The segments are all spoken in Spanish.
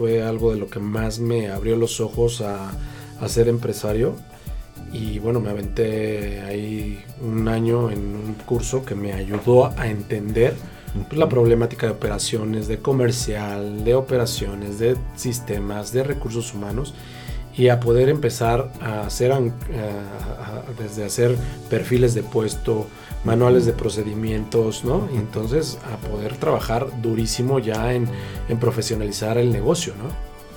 fue algo de lo que más me abrió los ojos a, a ser empresario. Y bueno, me aventé ahí un año en un curso que me ayudó a entender pues, la problemática de operaciones, de comercial, de operaciones, de sistemas, de recursos humanos y a poder empezar a hacer, a- a- desde hacer perfiles de puesto, manuales de procedimientos, ¿no? Y entonces a poder trabajar durísimo ya en, en profesionalizar el negocio, ¿no?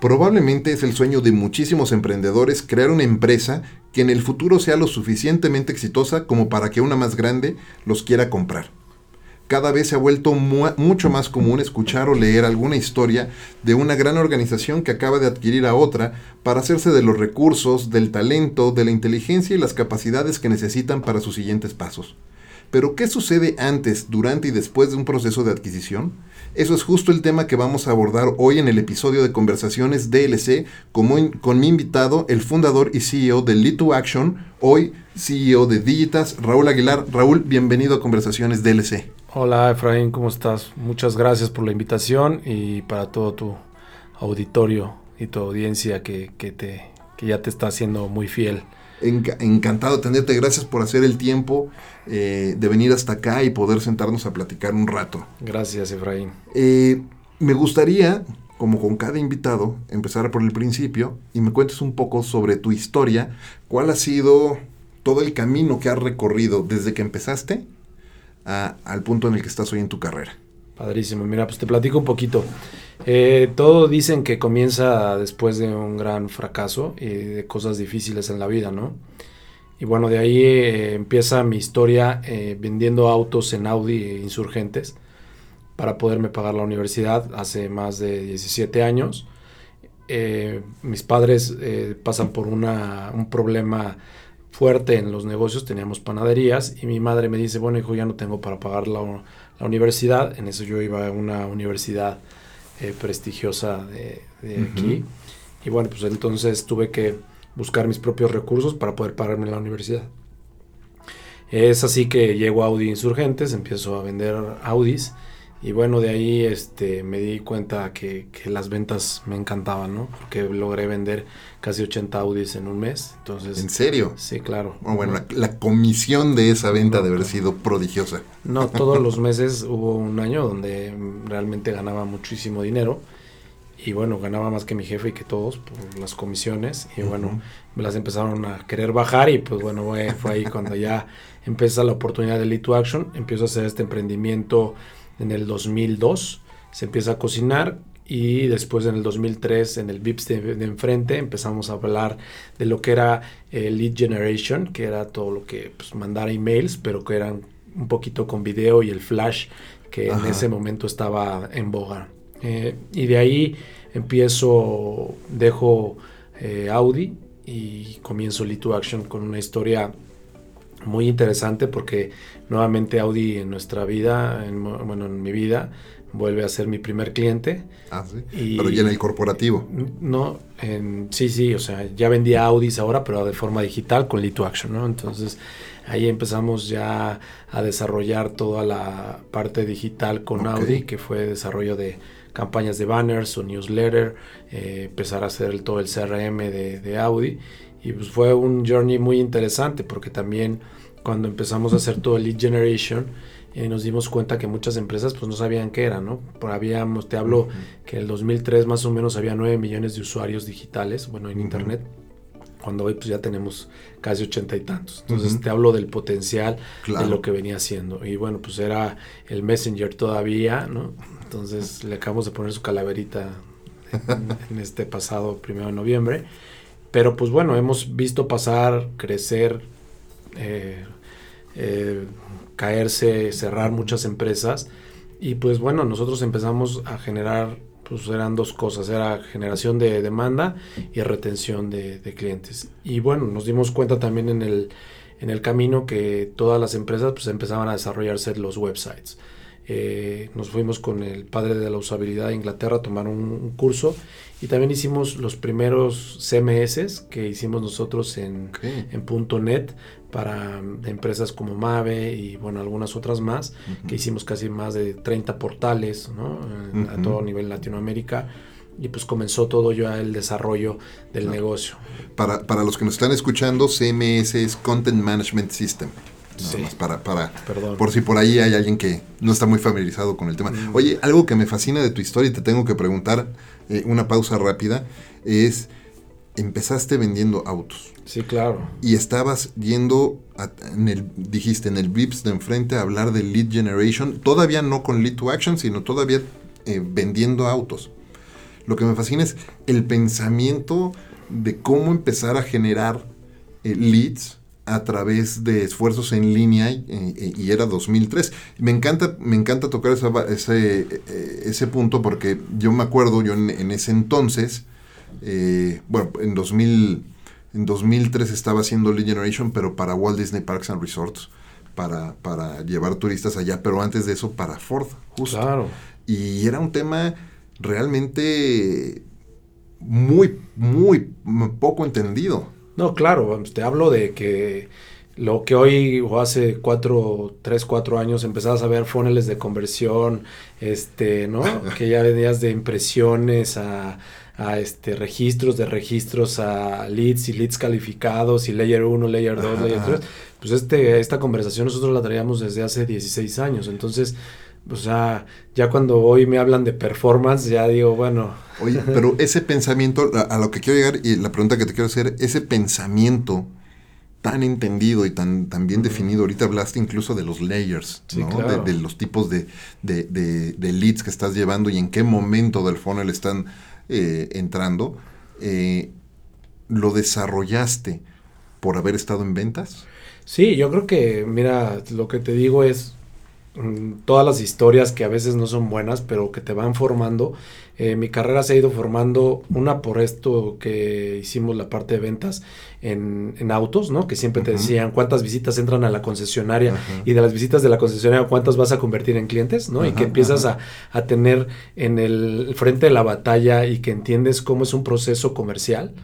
Probablemente es el sueño de muchísimos emprendedores crear una empresa que en el futuro sea lo suficientemente exitosa como para que una más grande los quiera comprar. Cada vez se ha vuelto mu- mucho más común escuchar o leer alguna historia de una gran organización que acaba de adquirir a otra para hacerse de los recursos, del talento, de la inteligencia y las capacidades que necesitan para sus siguientes pasos. Pero ¿qué sucede antes, durante y después de un proceso de adquisición? Eso es justo el tema que vamos a abordar hoy en el episodio de Conversaciones DLC con mi invitado, el fundador y CEO de Lead2Action, hoy CEO de Digitas, Raúl Aguilar. Raúl, bienvenido a Conversaciones DLC. Hola Efraín, ¿cómo estás? Muchas gracias por la invitación y para todo tu auditorio y tu audiencia que, que te, que ya te está haciendo muy fiel. Enca- encantado de tenerte, gracias por hacer el tiempo eh, de venir hasta acá y poder sentarnos a platicar un rato. Gracias Efraín. Eh, me gustaría, como con cada invitado, empezar por el principio y me cuentes un poco sobre tu historia, cuál ha sido todo el camino que has recorrido desde que empezaste a- al punto en el que estás hoy en tu carrera. Padrísimo. Mira, pues te platico un poquito. Eh, todo dicen que comienza después de un gran fracaso y de cosas difíciles en la vida, ¿no? Y bueno, de ahí eh, empieza mi historia eh, vendiendo autos en Audi e insurgentes para poderme pagar la universidad hace más de 17 años. Eh, mis padres pasan por una, un problema fuerte en los negocios, teníamos panaderías y mi madre me dice, bueno hijo, ya no tengo para pagar la, la universidad, en eso yo iba a una universidad eh, prestigiosa de, aquí y bueno, pues entonces tuve que buscar mis propios recursos para poder pagarme la universidad. Es así que llego a Audi Insurgentes, empiezo a vender Audis y bueno, de ahí este, me di cuenta que, que las ventas me encantaban, ¿no? Porque logré vender casi 80 Audis en un mes. Entonces, ¿En serio? sí, claro. Oh, bueno, la, la comisión de esa venta debe haber sido prodigiosa. No, todos los meses hubo un año donde realmente ganaba muchísimo dinero. Y bueno, ganaba más que mi jefe y que todos por las comisiones. Y bueno, me las empezaron a querer bajar. Y pues bueno, fue, fue ahí cuando ya empieza la oportunidad de Lead to Action. Empiezo a hacer este emprendimiento en el 2002. Se empieza a cocinar. Y después en el 2003, en el VIPS de, de enfrente, empezamos a hablar de lo que era eh, Lead Generation, que era todo lo que pues, mandar emails, pero que eran un poquito con video y el flash que Ajá. en ese momento estaba en boga. Eh, y de ahí empiezo, dejo eh, Audi y comienzo Lead to Action con una historia muy interesante porque nuevamente Audi en nuestra vida, en bueno, en mi vida, vuelve a ser mi primer cliente. Ah, sí. Y- Pero ya en el corporativo. No, en- sí, sí, o sea, ya vendía Audis ahora, pero de forma digital con Lead to Action, ¿no? Entonces ahí empezamos ya a desarrollar toda la parte digital con. Audi, que fue desarrollo de campañas de banners o newsletter, eh, empezar a hacer el- todo el CRM de, de Audi. Y pues fue un journey muy interesante porque también cuando empezamos a hacer todo el lead generation, eh, nos dimos cuenta que muchas empresas pues no sabían qué era, ¿no? Por habíamos, te hablo que en el 2003 más o menos había 9 millones de usuarios digitales, bueno, en internet, cuando hoy pues ya tenemos casi ochenta y tantos. Entonces te hablo del potencial de lo que venía haciendo. Y bueno, pues era el Messenger todavía, ¿no? Entonces le acabamos de poner su calaverita en, este pasado primero de noviembre. Pero pues bueno, hemos visto pasar, crecer, eh, eh, caerse, cerrar muchas empresas. Y pues bueno, nosotros empezamos a generar, pues eran dos cosas, era generación de demanda y retención de, clientes. Y bueno, nos dimos cuenta también en el, en el camino que todas las empresas pues empezaban a desarrollarse los websites. Eh, nos fuimos con el padre de la usabilidad de Inglaterra a tomar un, curso y también hicimos los primeros CMS que hicimos nosotros en, en .NET para empresas como Mave y bueno, algunas otras más, que hicimos casi más de 30 portales a todo nivel Latinoamérica. Y pues comenzó todo ya el desarrollo del negocio. Para, para los que nos están escuchando, CMS es Content Management System. Nada más para, para por si por ahí hay alguien que no está muy familiarizado con el tema. Mm. Oye, algo que me fascina de tu historia y te tengo que preguntar, eh, una pausa rápida, es empezaste vendiendo autos. Sí, claro. Y estabas yendo, en el, dijiste, en el VIPS de enfrente a hablar de lead generation, todavía no con lead to action, sino todavía eh, vendiendo autos. Lo que me fascina es el pensamiento de cómo empezar a generar eh, leads a través de esfuerzos en línea eh, y, era 2003. Me encanta, me encanta tocar ese, ese punto porque yo me acuerdo, yo en ese entonces, eh, bueno, en, 2000, en 2003 estaba haciendo Lead Generation, pero para Walt Disney Parks and Resorts, para, para llevar turistas allá, pero antes de eso para Ford, justo. Claro. Y era un tema realmente muy, muy poco entendido. No, claro, te hablo de que lo que hoy o hace cuatro, tres, cuatro años empezabas a ver funnels de conversión, este, ¿no? que ya venías de impresiones a a este, registros de registros, a leads y leads calificados y layer 1, layer 2, layer 3. Pues este, esta conversación nosotros la traíamos desde hace 16 años. Entonces, o sea, ya cuando hoy me hablan de performance, ya digo, bueno. Oye, pero ese pensamiento, a, lo que quiero llegar y la pregunta que te quiero hacer, ese pensamiento tan entendido y tan, tan bien definido. Ahorita hablaste incluso de los layers, ¿no? de, los tipos de, de, de, leads que estás llevando y en qué momento del funnel están eh, entrando, eh, ¿lo desarrollaste por haber estado en ventas? Sí, yo creo que, mira, lo que te digo es todas las historias que a veces no son buenas, pero que te van formando. Eh, mi carrera se ha ido formando, una por esto que hicimos la parte de ventas en, autos, ¿no? Que siempre te decían cuántas visitas entran a la concesionaria y de las visitas de la concesionaria cuántas vas a convertir en clientes, ¿no? y que empiezas a, tener en el frente de la batalla y que entiendes cómo es un proceso comercial.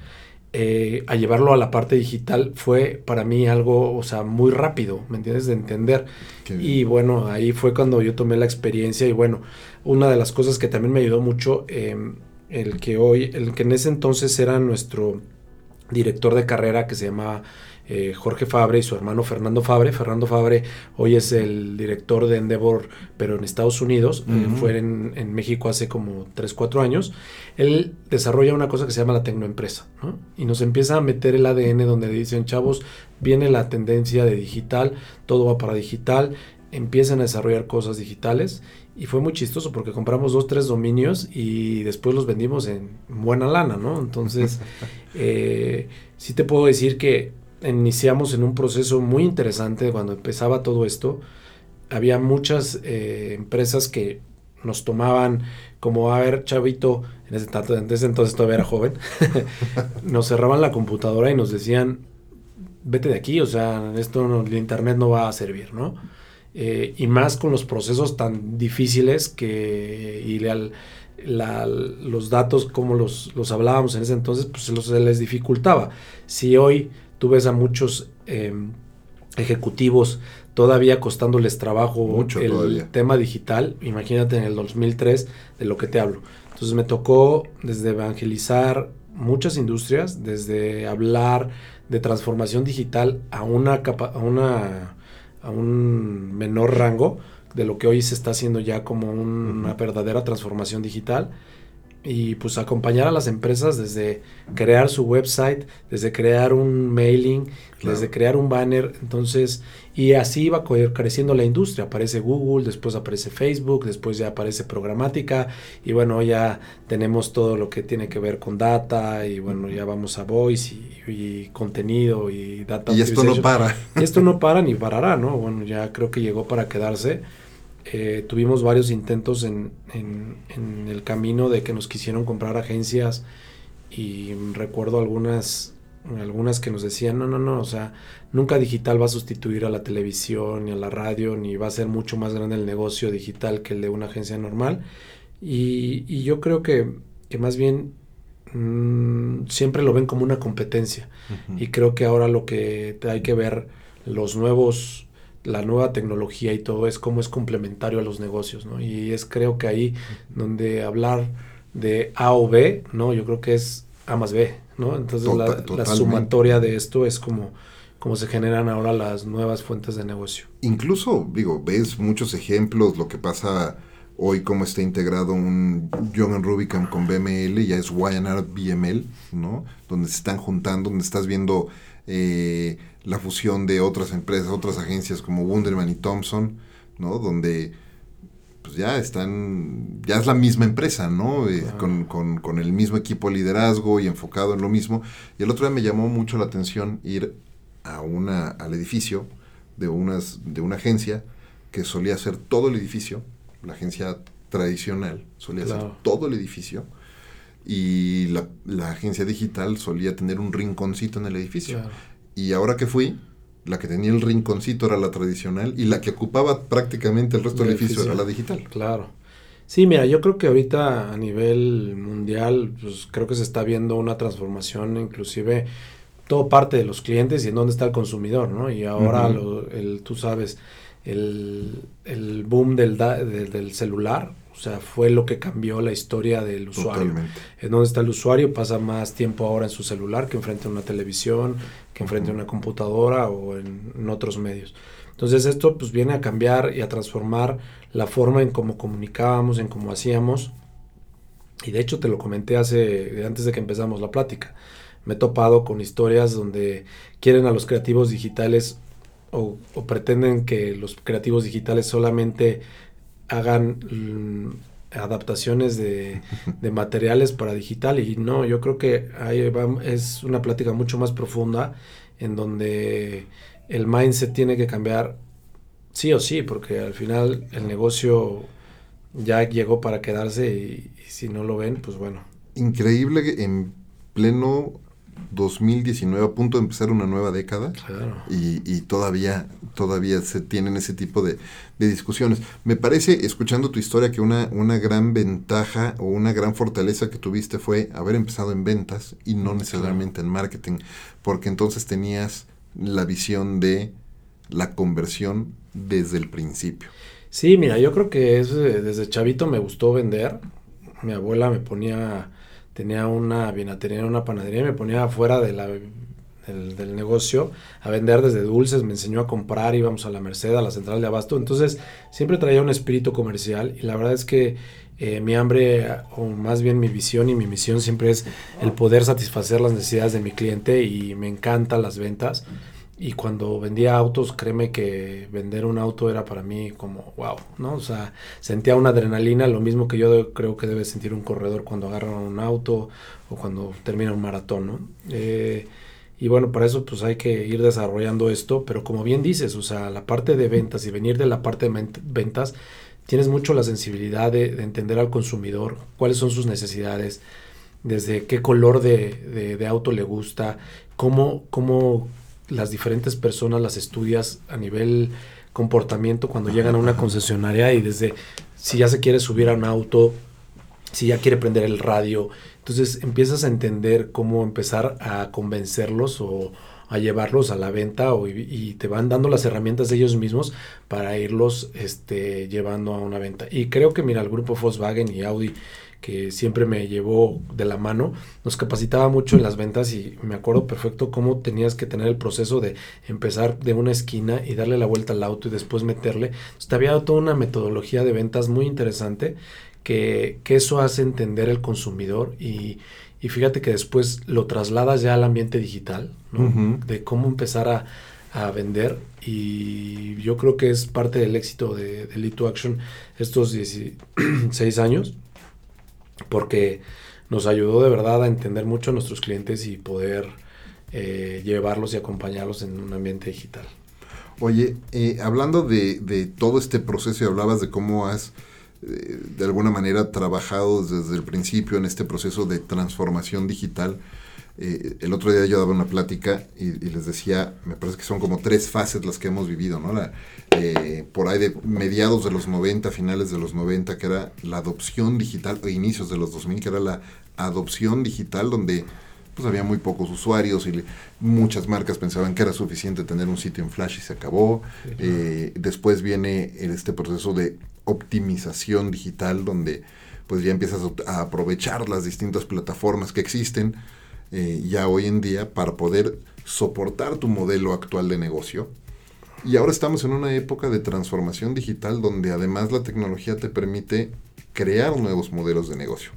Eh, a llevarlo a la parte digital fue para mí algo, o sea, muy rápido, ¿me entiendes? De entender. Y bueno, ahí fue cuando yo tomé la experiencia y bueno, una de las cosas que también me ayudó mucho, em, el que hoy, el que en ese entonces era nuestro director de carrera que se llama eh, Jorge Fabre y su hermano Fernando Fabre. Fernando Fabre hoy es el director de Endeavor, pero en Estados Unidos. Eh, fue en, México hace como 3, 4 años. Él desarrolla una cosa que se llama la tecnoempresa. ¿no? Y nos empieza a meter el ADN donde dicen, chavos, viene la tendencia de digital, todo va para digital. Empiezan a desarrollar cosas digitales y fue muy chistoso porque compramos dos, tres dominios y después los vendimos en buena lana, ¿no? Entonces, eh, sí te puedo decir que iniciamos en un proceso muy interesante cuando empezaba todo esto. Había muchas eh, empresas que nos tomaban como, a ver, chavito, en ese, en ese entonces todavía era joven, nos cerraban la computadora y nos decían, vete de aquí, o sea, esto el internet no va a servir, ¿no? Eh, y más con los procesos tan difíciles que y los datos como los, los, hablábamos en ese entonces, pues se les dificultaba. Si hoy tú ves a muchos em, ejecutivos todavía costándoles trabajo Mucho el tema digital, imagínate en el 2003 de lo que te hablo. Entonces me tocó desde evangelizar muchas industrias, desde hablar de transformación digital a una, a una a un menor rango de lo que hoy se está haciendo ya como una verdadera transformación digital y pues acompañar a las empresas desde crear su website, desde crear un mailing, desde crear un banner, entonces, y así va creciendo la industria, aparece Google, después aparece Facebook, después ya aparece programática y bueno, ya tenemos todo lo que tiene que ver con data y bueno, ya vamos a voice y, contenido y data. Y esto no para. Y esto no para ni parará, ¿no? Bueno, ya creo que llegó para quedarse eh, tuvimos varios intentos en, el camino de que nos quisieron comprar agencias y recuerdo algunas, algunas que nos decían, no, no, no, o sea, nunca digital va a sustituir a la televisión ni a la radio, ni va a ser mucho más grande el negocio digital que el de una agencia normal. Y, yo creo que, más bien mm, siempre lo ven como una competencia. Y creo que ahora lo que hay que ver, los nuevos la nueva tecnología y todo es como es complementario a los negocios, ¿no? Y es creo que ahí donde hablar de A o B, ¿no? Yo creo que es A más B, ¿no? Entonces la, sumatoria de esto es como, como se generan ahora las nuevas fuentes de negocio. Incluso, digo, ves muchos ejemplos, lo que pasa hoy, cómo está integrado un John Rubicam con BML, ya es YNR BML, ¿no? Donde se están juntando, donde estás viendo... Eh, la fusión de otras empresas, otras agencias como Wunderman y Thompson, ¿no? Donde pues ya están, ya es la misma empresa, ¿no? Eh, con, el mismo equipo de liderazgo y enfocado en lo mismo. Y el otro día me llamó mucho la atención ir a una, al edificio de, unas, de una agencia que solía hacer todo el edificio, la agencia tradicional solía hacer todo el edificio y la, la, agencia digital solía tener un rinconcito en el edificio. Y ahora que fui, la que tenía el rinconcito era la tradicional y la que ocupaba prácticamente el resto del edificio, era la digital. Claro. Sí, mira, yo creo que ahorita a nivel mundial, pues creo que se está viendo una transformación, inclusive todo parte de los clientes y en dónde está el consumidor, ¿no? Y ahora, el, tú sabes, el, el boom del, del celular, o sea, fue lo que cambió la historia del usuario. En donde está el usuario pasa más tiempo ahora en su celular que enfrente a una televisión, que enfrente a una computadora o en, otros medios. Entonces esto pues viene a cambiar y a transformar la forma en cómo comunicábamos, en cómo hacíamos. Y de hecho te lo comenté hace antes de que empezamos la plática. Me he topado con historias donde quieren a los creativos digitales o, o pretenden que los creativos digitales solamente hagan mm, adaptaciones de, materiales para digital y no, yo creo que ahí es una plática mucho más profunda en donde el mindset tiene que cambiar sí o sí, porque al final el negocio ya llegó para quedarse y, y si no lo ven, pues bueno. Increíble en pleno 2019, a punto de empezar una nueva década, y, todavía, todavía se tienen ese tipo de, discusiones. Me parece, escuchando tu historia, que una, una gran ventaja o una gran fortaleza que tuviste fue haber empezado en ventas y no necesariamente en marketing, porque entonces tenías la visión de la conversión desde el principio. Sí, mira, yo creo que es, desde chavito me gustó vender. Mi abuela me ponía tenía una vinatería, una panadería y me ponía afuera de la, del, negocio a vender desde dulces, me enseñó a comprar, íbamos a la Merced, a la central de Abasto, entonces siempre traía un espíritu comercial y la verdad es que eh, mi hambre, o más bien mi visión y mi misión siempre es el poder satisfacer las necesidades de mi cliente y me encantan las ventas. Y cuando vendía autos, créeme que vender un auto era para mí como wow, ¿no? O sea, sentía una adrenalina, lo mismo que yo creo que debe sentir un corredor cuando agarra un auto o cuando termina un maratón, ¿no? Eh, y bueno, para eso pues hay que ir desarrollando esto, pero como bien dices, o sea, la parte de ventas y venir de la parte de ventas, tienes mucho la sensibilidad de, entender al consumidor, cuáles son sus necesidades, desde qué color de, de, de auto le gusta, cómo, cómo las diferentes personas las estudias a nivel comportamiento cuando llegan a una concesionaria y desde si ya se quiere subir a un auto, si ya quiere prender el radio, entonces empiezas a entender cómo empezar a convencerlos o a llevarlos a la venta o, y, te van dando las herramientas de ellos mismos para irlos este, llevando a una venta. Y creo que mira, el grupo Volkswagen y Audi que siempre me llevó de la mano, nos capacitaba mucho en las ventas y me acuerdo perfecto cómo tenías que tener el proceso de empezar de una esquina y darle la vuelta al auto y después meterle. Entonces, te había dado toda una metodología de ventas muy interesante que, que eso hace entender el consumidor y, y, fíjate que después lo trasladas ya al ambiente digital, ¿no? de cómo empezar a, a, vender y yo creo que es parte del éxito de, de Lead to Action estos 16 años porque nos ayudó de verdad a entender mucho a nuestros clientes y poder eh, llevarlos y acompañarlos en un ambiente digital. Oye, eh, hablando de, de, todo este proceso y hablabas de cómo has eh, de alguna manera trabajado desde el principio en este proceso de transformación digital, eh, el otro día yo daba una plática y, y, les decía, me parece que son como tres fases las que hemos vivido, ¿no? La, eh, por ahí de mediados de los 90, finales de los 90, que era la adopción digital, o inicios de los 2000, que era la adopción digital, donde pues había muy pocos usuarios y le, muchas marcas pensaban que era suficiente tener un sitio en Flash y se acabó. Sí, claro. eh, después viene este proceso de optimización digital, donde pues ya empiezas a aprovechar las distintas plataformas que existen eh, ya hoy en día para poder soportar tu modelo actual de negocio. Y ahora estamos en una época de transformación digital donde además la tecnología te permite crear nuevos modelos de negocio.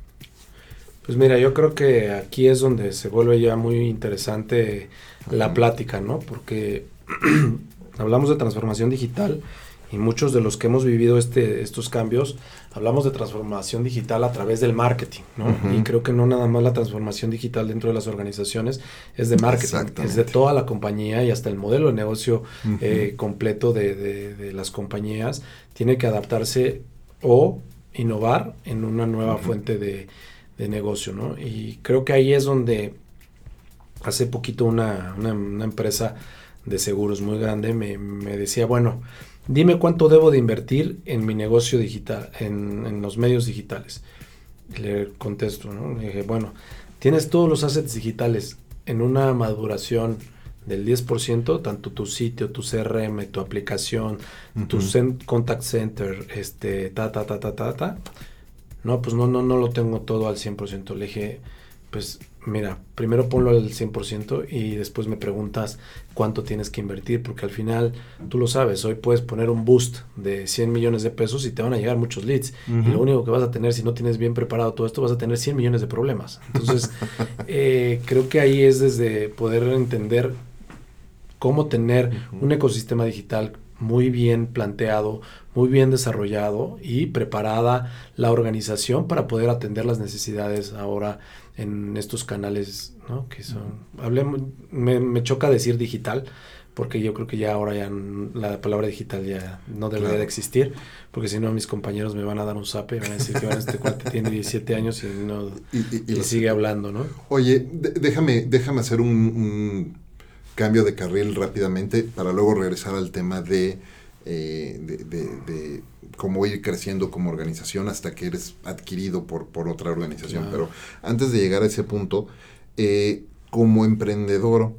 Pues mira, yo creo que aquí es donde se vuelve ya muy interesante la plática, ¿no? Porque hablamos de transformación digital y muchos de los que hemos vivido este, estos cambios hablamos de transformación digital a través del marketing, ¿no? Uh -huh. Y creo que no nada más la transformación digital dentro de las organizaciones es de marketing, es de toda la compañía y hasta el modelo de negocio uh -huh. eh, completo de, de, de, las compañías tiene que adaptarse o innovar en una nueva uh -huh. fuente de, de, negocio, ¿no? Y creo que ahí es donde hace poquito una, una, una empresa de seguros muy grande me, me decía, bueno, dime cuánto debo de invertir en mi negocio digital, en, en los medios digitales. Y le contesto, ¿no? Le dije, bueno, tienes todos los assets digitales en una maduración del 10%, tanto tu sitio, tu CRM, tu aplicación, uh -huh. tu contact center, este, ta, ta, ta, ta, ta, ta. No, pues no, no, no lo tengo todo al 100%. Le dije, pues mira, primero ponlo al 100% y después me preguntas cuánto tienes que invertir, porque al final, tú lo sabes, hoy puedes poner un boost de 100 millones de pesos y te van a llegar muchos leads. Uh -huh. Y lo único que vas a tener, si no tienes bien preparado todo esto, vas a tener 100 millones de problemas. Entonces, eh, creo que ahí es desde poder entender cómo tener uh -huh. un ecosistema digital muy bien planteado, muy bien desarrollado y preparada la organización para poder atender las necesidades ahora en estos canales, ¿no? Que son, hablemos, me, me, choca decir digital, porque yo creo que ya ahora ya la palabra digital ya no debería claro. de existir, porque si no mis compañeros me van a dar un zape y van a decir que bueno, este cuate tiene 17 años y no y, y, y, y sigue hablando, ¿no? Oye, déjame, déjame hacer un, un, cambio de carril rápidamente para luego regresar al tema de, eh, de, de, de cómo ir creciendo como organización hasta que eres adquirido por, por otra organización. Claro. Pero antes de llegar a ese punto, eh, como emprendedor,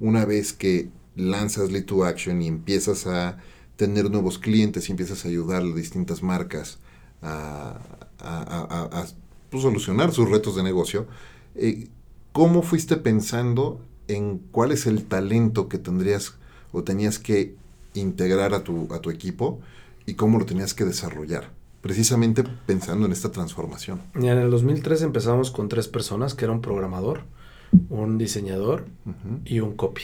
una vez que lanzas Lead to Action y empiezas a tener nuevos clientes y empiezas a ayudar a distintas marcas a, a, a, a pues, solucionar sus retos de negocio, eh, ¿cómo fuiste pensando en cuál es el talento que tendrías o tenías que integrar a tu, a tu equipo? y cómo lo tenías que desarrollar, precisamente pensando en esta transformación. Y en el 2003 empezamos con tres personas, que era un programador, un diseñador uh -huh. y un copy.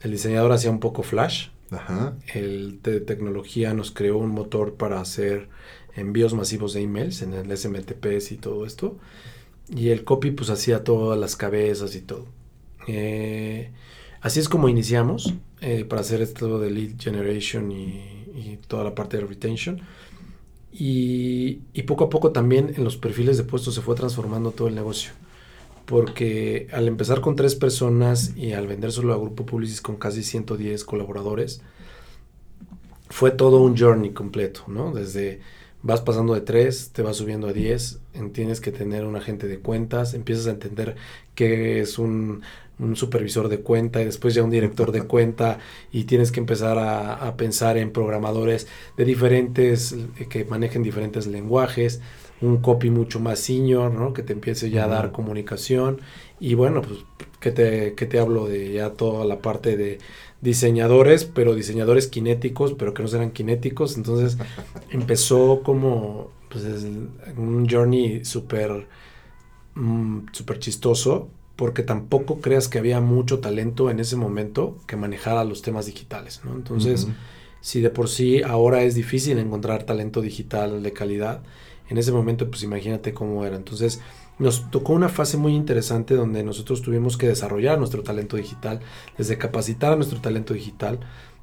El diseñador hacía un poco Flash, Ajá. el de tecnología nos creó un motor para hacer envíos masivos de emails en el SMTPS y todo esto, y el copy pues hacía todas las cabezas y todo. Eh, así es como iniciamos eh, para hacer esto de lead generation y toda la parte de retention. Y, poco a poco también en los perfiles de puestos se fue transformando todo el negocio. Porque al empezar con tres personas y al vender solo a Grupo Publicis con casi 110 colaboradores, fue todo un journey completo, ¿no? Desde vas pasando de 3, te vas subiendo a 10, tienes que tener un agente de cuentas, empiezas a entender qué es un, un supervisor de cuenta y después ya un director de cuenta y tienes que empezar a, a pensar en programadores de diferentes, que manejen diferentes lenguajes. un copy mucho más senior, ¿no? Que te empiece ya a dar comunicación. Y bueno, pues, que te, que te hablo de ya toda la parte de diseñadores, pero diseñadores kinéticos, pero que no eran kinéticos. Entonces empezó como pues, un journey súper mm, súper chistoso, porque tampoco creas que había mucho talento en ese momento que manejara los temas digitales, ¿no? Entonces, si de por sí ahora es difícil encontrar talento digital de calidad, en ese momento pues imagínate cómo era. Entonces, nos tocó una fase muy interesante donde nosotros tuvimos que desarrollar nuestro talento digital, desde capacitar a nuestro talento digital.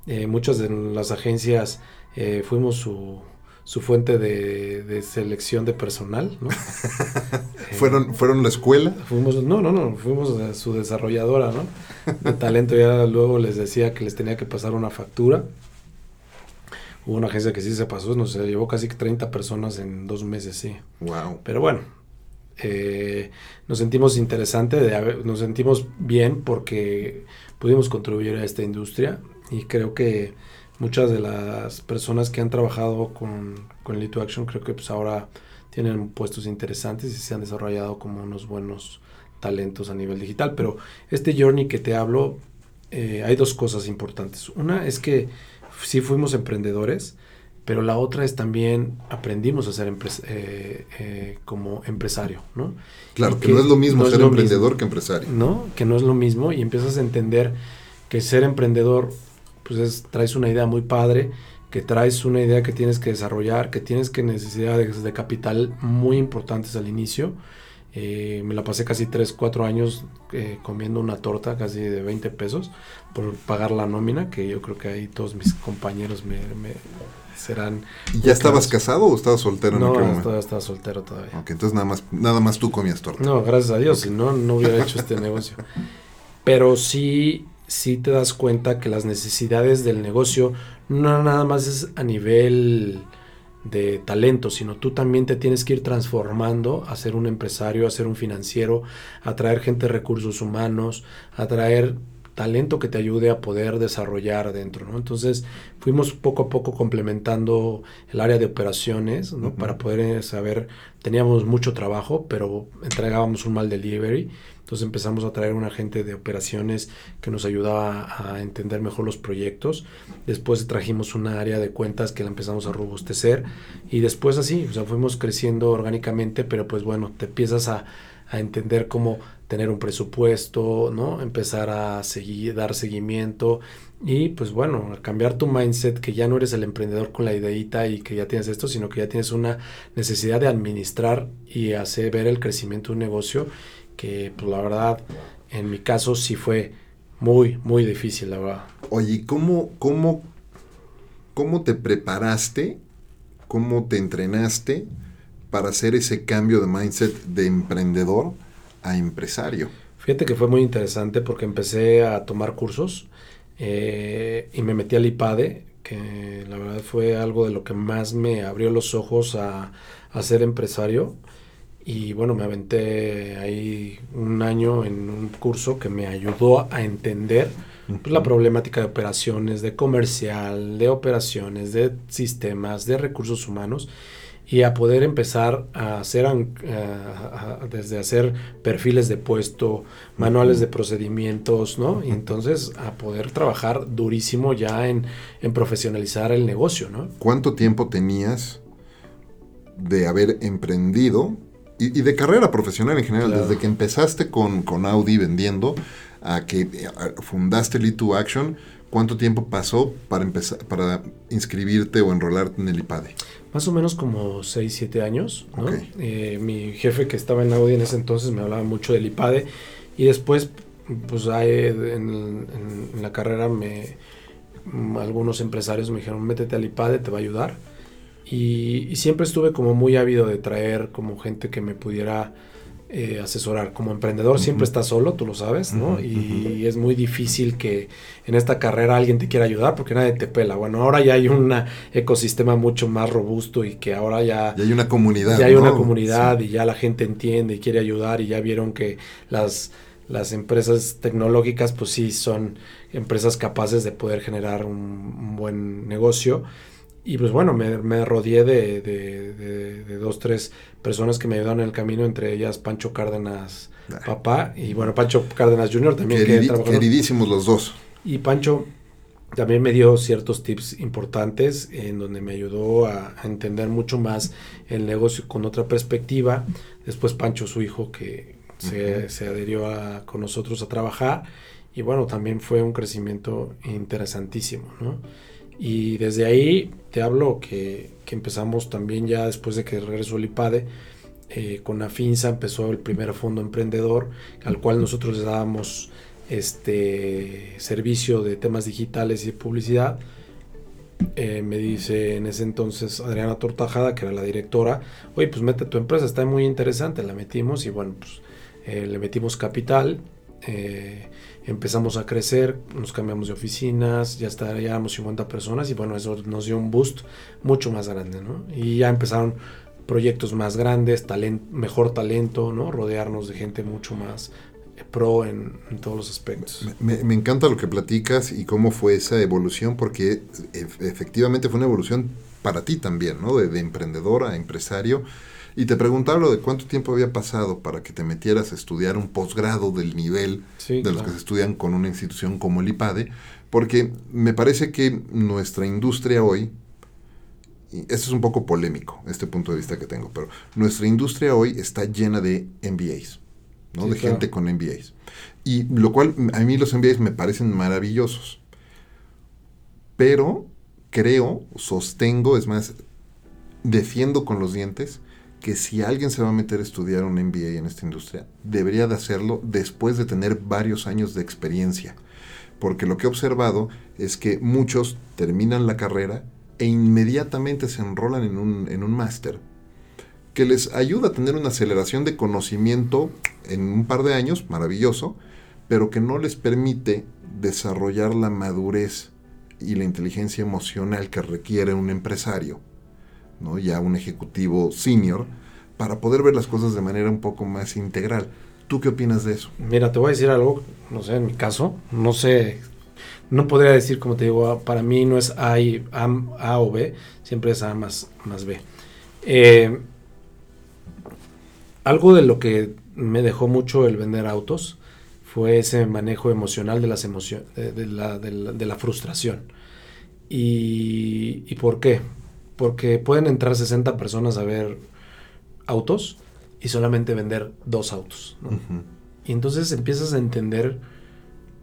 Eh, muchas de las agencias eh, fuimos su, su fuente de, selección de personal, ¿no? ¿Fueron, ¿Fueron la escuela? Fuimos, no, no, no, fuimos su desarrolladora, ¿no? De talento, ya luego les decía que les tenía que pasar una factura. Hubo una agencia que sí se pasó, nos llevó casi 30 personas en dos meses, sí. Wow. Pero bueno, eh, nos sentimos interesante, de nos sentimos bien porque pudimos contribuir a esta industria y creo que muchas de las personas que han trabajado con, con Lead Action creo que pues ahora tienen puestos interesantes y se han desarrollado como unos buenos talentos a nivel digital. Pero este journey que te hablo, eh, hay dos cosas importantes. Una es que sí fuimos emprendedores, pero la otra es también aprendimos a ser eh, eh, como empresario, ¿no? Claro, que, no es lo mismo ser emprendedor que empresario. ¿No? Que no es lo mismo y empiezas a entender que ser emprendedor, pues es, traes una idea muy padre, que traes una idea que tienes que desarrollar, que tienes que necesidades de capital muy importantes al inicio. Eh, me la pasé casi 3, 4 años comiendo una torta casi de 20 pesos por pagar la nómina, que yo creo que ahí todos mis compañeros me serán... ¿Ya estabas casado o estabas soltero no, en No, estaba soltero todavía. Ok, entonces nada más, nada más tú comías torta. No, gracias a Dios, si no, no hubiera hecho este negocio. Pero sí, sí te das cuenta que las necesidades del negocio no nada más es a nivel de talento, sino tú también te tienes que ir transformando a ser un empresario, a ser un financiero, a traer gente de recursos humanos, a traer talento que te ayude a poder desarrollar dentro, ¿no? Entonces fuimos poco a poco complementando el área de operaciones, ¿no? Para poder saber, teníamos mucho trabajo, pero entregábamos un mal delivery, entonces empezamos a traer un agente de operaciones que nos ayudaba a entender mejor los proyectos, después trajimos una área de cuentas que la empezamos a robustecer y después así, o sea, fuimos creciendo orgánicamente, pero pues bueno, te empiezas a, a entender cómo tener un presupuesto, ¿no? Empezar a seguir, dar seguimiento y pues bueno, cambiar tu mindset que ya no eres el emprendedor con la ideita y que ya tienes esto, sino que ya tienes una necesidad de administrar y hacer ver el crecimiento de un negocio que pues la verdad en mi caso sí fue muy, muy difícil, la verdad. Oye, ¿cómo, cómo, cómo te preparaste? ¿Cómo te entrenaste para hacer ese cambio de mindset de emprendedor? a empresario? Fíjate que fue muy interesante porque empecé a tomar cursos eh, y me metí al IPADE, que la verdad fue algo de lo que más me abrió los ojos a, ser empresario. Y bueno, me aventé ahí un año en un curso que me ayudó a entender pues, la problemática de operaciones, de comercial, de operaciones, de sistemas, de recursos humanos y a poder empezar a hacer, desde hacer perfiles de puesto, manuales de procedimientos, ¿no? Y entonces a poder trabajar durísimo ya en, profesionalizar el negocio, ¿no? ¿Cuánto tiempo tenías de haber emprendido y, de carrera profesional en general, desde que empezaste con, con Audi vendiendo a que fundaste Lead to Action? ¿Cuánto tiempo pasó para empezar, para inscribirte o enrolarte en el IPADE? Más o menos como 6, 7 años. ¿no? Eh, mi jefe que estaba en Audi en ese entonces me hablaba mucho del IPADE y después, pues ahí en, la carrera me algunos empresarios me dijeron, métete al IPADE, te va a ayudar. Y, y siempre estuve como muy ávido de traer como gente que me pudiera eh, asesorar. Como emprendedor siempre estás solo, tú lo sabes, ¿no? y es muy difícil que en esta carrera alguien te quiera ayudar porque nadie te pela. Bueno, ahora ya hay un ecosistema mucho más robusto y que ahora ya... hay una comunidad. Ya hay una comunidad y ya la gente entiende y quiere ayudar y ya vieron que las las empresas tecnológicas pues sí son empresas capaces de poder generar un buen negocio Y pues bueno, me, me rodeé de, de, dos, tres personas que me ayudaron en el camino, entre ellas Pancho Cárdenas, papá, y bueno, Pancho Cárdenas Jr. también. queridísimos los dos. Y Pancho también me dio ciertos tips importantes en donde me ayudó a, entender mucho más el negocio con otra perspectiva. Después Pancho, su hijo, que se, se adherió a, con nosotros a trabajar. Y bueno, también fue un crecimiento interesantísimo, ¿no? Y desde ahí te hablo que, empezamos también ya después de que regresó el IPADE, eh, con Afinsa empezó el primer fondo emprendedor al cual nosotros le dábamos este servicio de temas digitales y publicidad. Eh, me dice en ese entonces Adriana Tortajada, que era la directora, oye, pues mete tu empresa, está muy interesante, la metimos y bueno, pues eh, le metimos capital empezamos a crecer, nos cambiamos de oficinas, ya estaríamos 50 personas y bueno, eso nos dio un boost mucho más grande, ¿no? Y ya empezaron proyectos más grandes, mejor talento, ¿no? Rodearnos de gente mucho más pro en, todos los aspectos. Me, encanta lo que platicas y cómo fue esa evolución, porque efectivamente fue una evolución para ti también, ¿no? De, de emprendedor a empresario y te preguntaba lo de cuánto tiempo había pasado para que te metieras a estudiar un posgrado del nivel de los que se estudian con una institución como el IPADE, porque me parece que nuestra industria hoy, y esto es un poco polémico, este punto de vista que tengo, pero nuestra industria hoy está llena de MBAs, ¿no? de gente con MBAs. Y lo cual a mí los MBAs me parecen maravillosos. Pero creo, sostengo, es más, defiendo con los dientes que si alguien se va a meter a estudiar un MBA en esta industria, debería de hacerlo después de tener varios años de experiencia. Porque lo que he observado es que muchos terminan la carrera e inmediatamente se enrolan en un, en un máster que les ayuda a tener una aceleración de conocimiento en un par de años, maravilloso, pero que no les permite desarrollar la madurez y la inteligencia emocional que requiere un empresario ¿no? ya un ejecutivo senior, para poder ver las cosas de manera un poco más integral. ¿Tú qué opinas de eso? Mira, te voy a decir algo, no sé, en mi caso, no sé, no podría decir, como te digo, para mí no es A, a, o B, siempre es A más, más B. Eh, algo de lo que me dejó mucho el vender autos fue ese manejo emocional de las emociones, de, la, de, la, frustración. ¿Y por qué? Porque pueden entrar 60 personas a ver autos y solamente vender dos autos. Y entonces empiezas a entender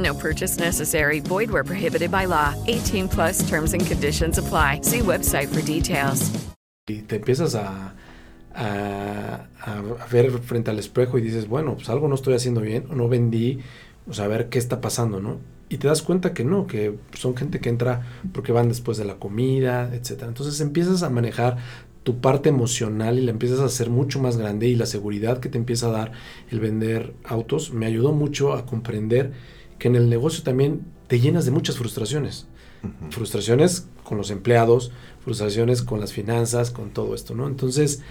No purchase necessary. Void where prohibited by law. 18 plus terms and conditions apply. See website for details. Y te empiezas a, a, a, ver frente al espejo y dices, bueno, pues algo no estoy haciendo bien, no vendí, o sea, a ver qué está pasando, ¿no? Y te das cuenta que no, que son gente que entra porque van después de la comida, etc. Entonces empiezas a manejar tu parte emocional y la empiezas a hacer mucho más grande y la seguridad que te empieza a dar el vender autos me ayudó mucho a comprender que en el negocio también te llenas de muchas frustraciones. Frustraciones con los empleados, frustraciones con las finanzas, con todo esto, ¿no? Entonces,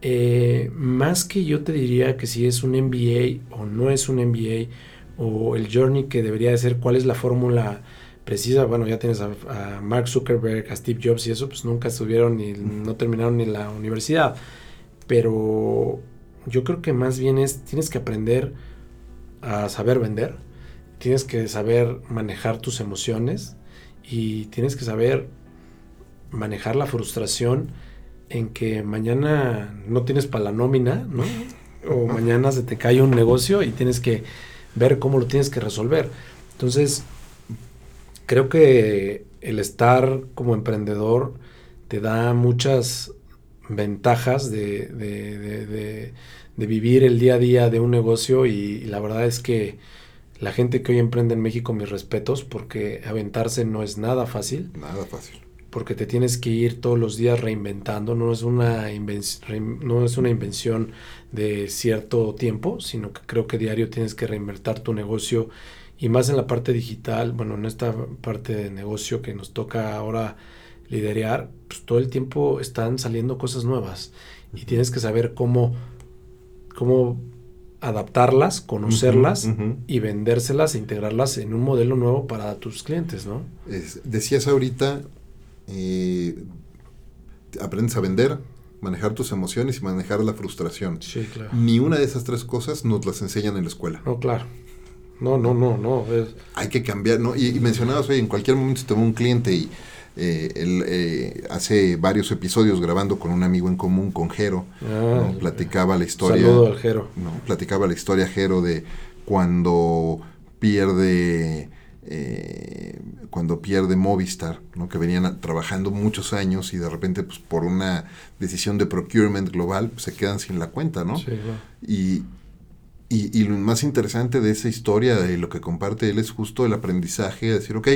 eh, más que yo te diría que si es un MBA o no es un MBA, o el journey que debería de ser, cuál es la fórmula precisa, bueno, ya tienes a, Mark Zuckerberg, a Steve Jobs y eso, pues nunca estuvieron ni no terminaron ni la universidad. Pero yo creo que más bien es, tienes que aprender a saber vender, tienes que saber manejar tus emociones y tienes que saber manejar la frustración en que mañana no tienes para la nómina, ¿no? O mañana se te cae un negocio y tienes que ver cómo lo tienes que resolver. Entonces, creo que el estar como emprendedor te da muchas ventajas de, de, vivir el día a día de un negocio y, la verdad es que la gente que hoy emprende en México, mis respetos, porque aventarse no es nada fácil. Nada fácil. Porque te tienes que ir todos los días reinventando, no es una, no es una invención de cierto tiempo, sino que creo que diario tienes que reinventar tu negocio y más en la parte digital, bueno, en esta parte de negocio que nos toca ahora liderar, pues todo el tiempo están saliendo cosas nuevas y tienes que saber cómo, cómo adaptarlas, conocerlas y vendérselas e integrarlas en un modelo nuevo para tus clientes, ¿no? decías ahorita, eh, aprendes a vender, manejar tus emociones y manejar la frustración. Sí, claro. Ni una de esas tres cosas nos las enseñan en la escuela. No, claro. No, no, no, no. Hay que cambiar, ¿no? Y, mencionabas, oye, en cualquier momento se te va un cliente y eh, él eh, hace varios episodios grabando con un amigo en común, con Jero, ah, platicaba la historia. Saludo al Jero. ¿no? Platicaba la historia Jero de cuando pierde eh, cuando pierde Movistar, ¿no? que venían trabajando muchos años y de repente pues, por una decisión de procurement global pues, se quedan sin la cuenta, ¿no? y, y, lo más interesante de esa historia y lo que comparte él es justo el aprendizaje, de decir, ok,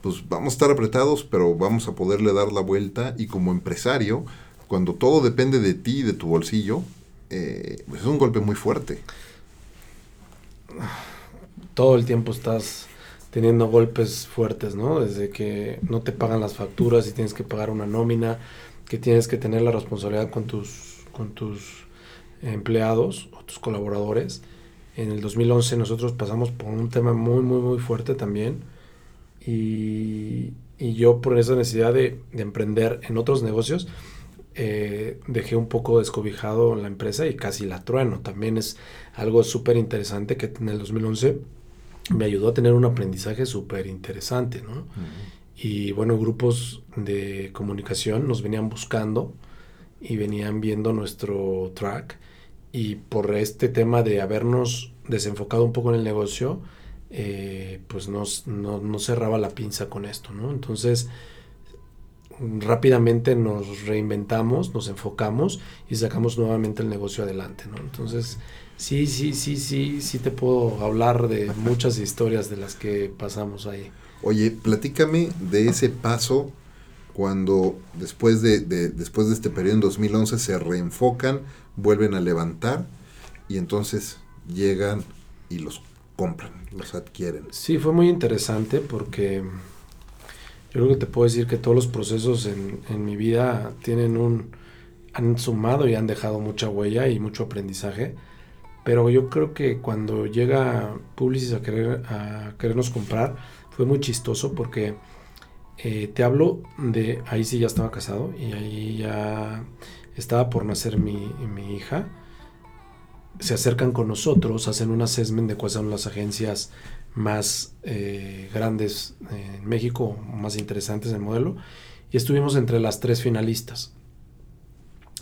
pues vamos a estar apretados, pero vamos a poderle dar la vuelta y como empresario, cuando todo depende de ti y de tu bolsillo, eh, pues es un golpe muy fuerte. Todo el tiempo estás teniendo golpes fuertes, ¿no? Desde que no te pagan las facturas y tienes que pagar una nómina, que tienes que tener la responsabilidad con tus, con tus empleados o tus colaboradores. En el 2011 nosotros pasamos por un tema muy, muy, muy fuerte también. Y, y yo por esa necesidad de, de emprender en otros negocios, eh, dejé un poco descobijado la empresa y casi la trueno. También es algo súper interesante que en el 2011 me ayudó a tener un aprendizaje súper interesante, ¿no? Y bueno, grupos de comunicación nos venían buscando y venían viendo nuestro track y por este tema de habernos desenfocado un poco en el negocio, eh, pues nos, no, cerraba la pinza con esto, ¿no? Entonces, rápidamente nos reinventamos, nos enfocamos y sacamos nuevamente el negocio adelante, ¿no? Entonces, sí, sí, sí, sí, sí te puedo hablar de muchas historias de las que pasamos ahí. Oye, platícame de ese paso cuando después de, después de este periodo en 2011 se reenfocan, vuelven a levantar y entonces llegan y los compran, los adquieren. Sí, fue muy interesante porque yo creo que te puedo decir que todos los procesos en, en mi vida tienen un, han sumado y han dejado mucha huella y mucho aprendizaje. Pero yo creo que cuando llega Publicis a, querer, a querernos comprar, fue muy chistoso porque eh, te hablo de, ahí sí ya estaba casado y ahí ya estaba por nacer mi, mi hija. Se acercan con nosotros, hacen un assessment de cuáles son las agencias más eh, grandes en México, más interesantes del modelo, y estuvimos entre las tres finalistas.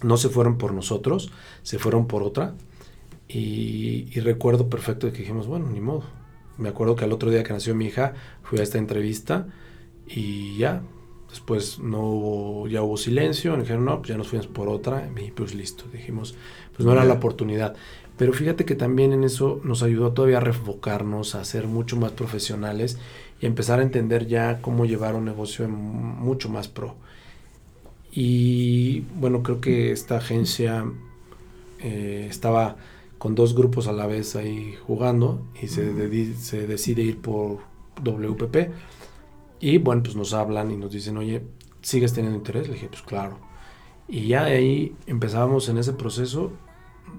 No se fueron por nosotros, se fueron por otra, y, y recuerdo perfecto que dijimos, bueno, ni modo. Me acuerdo que al otro día que nació mi hija, fui a esta entrevista, y ya, después no hubo, ya hubo silencio, dijeron, no, pues ya nos fuimos por otra, y pues listo, dijimos, pues no era la oportunidad. Pero fíjate que también en eso nos ayudó todavía a refocarnos, a ser mucho más profesionales y empezar a entender ya cómo llevar un negocio mucho más pro. Y bueno, creo que esta agencia eh, estaba con dos grupos a la vez ahí jugando y se, se decide ir por WPP y bueno, pues nos hablan y nos dicen, oye, ¿sigues teniendo interés? Le dije, pues claro. Y ya de ahí empezábamos en ese proceso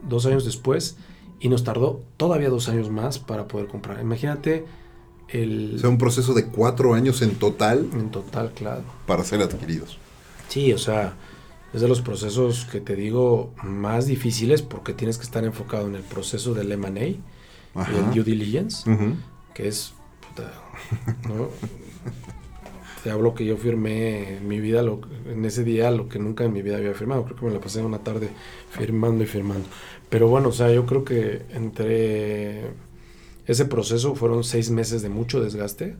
dos años después y nos tardó todavía dos años más para poder comprar. Imagínate el... O sea, un proceso de cuatro años en total. En total, claro. Para ser adquiridos. Sí, o sea, es de los procesos que te digo más difíciles porque tienes que estar enfocado en el proceso del M&A y el due diligence, que es... ¿no? Te hablo que yo firmé en mi vida, lo, en ese día, lo que nunca en mi vida había firmado. Creo que me la pasé una tarde firmando y firmando. Pero bueno, o sea, yo creo que entre ese proceso fueron seis meses de mucho desgaste,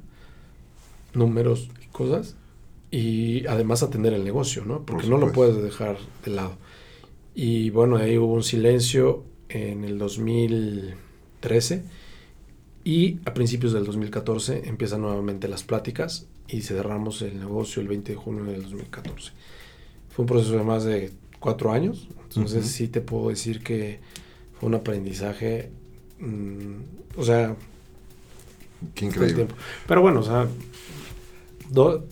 números y cosas, y además atender el negocio, ¿no? Porque no lo puedes dejar de lado. Y bueno, ahí hubo un silencio en el 2013 y a principios del 2014 empiezan nuevamente las pláticas y cerramos el negocio el 20 de junio del 2014. Fue un proceso de más de cuatro años, entonces sí te puedo decir que fue un aprendizaje, mm, o sea... Qué increíble. Pero bueno, o sea,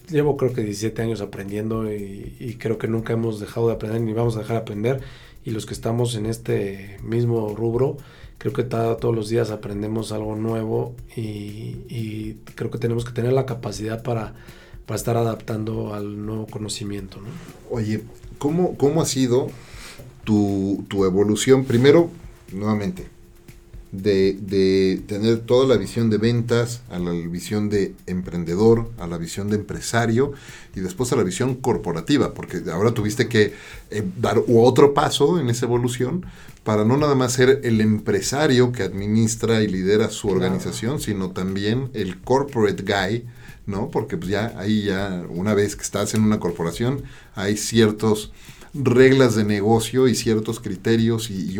llevo creo que 17 años aprendiendo y, creo que nunca hemos dejado de aprender ni vamos a dejar de aprender. Y los que estamos en este mismo rubro, creo que todos los días aprendemos algo nuevo y, creo que tenemos que tener la capacidad para, para estar adaptando al nuevo conocimiento. ¿no? Oye, ¿cómo, ¿cómo ha sido tu, tu evolución? Primero, nuevamente, de, tener toda la visión de ventas, a la visión de emprendedor, a la visión de empresario y después a la visión corporativa, porque ahora tuviste que eh, dar otro paso en esa evolución para no nada más ser el empresario que administra y lidera su organización, sino también el corporate guy, ¿no? Porque pues ya ahí ya, una vez que estás en una corporación, hay ciertos reglas de negocio y ciertos criterios y,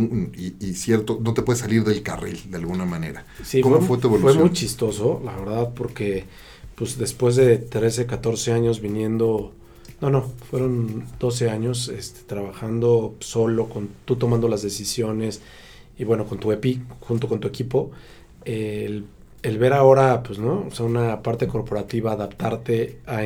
y, cierto, no te puedes salir del carril de alguna manera. Sí, ¿Cómo fue, tu evolución? Fue muy chistoso, la verdad, porque pues después de 13, 14 años viniendo, no, no, fueron 12 años este, trabajando solo, con tú tomando las decisiones y bueno, con tu EPI, junto con tu equipo, el, el, ver ahora, pues, ¿no? O sea, una parte corporativa, adaptarte a,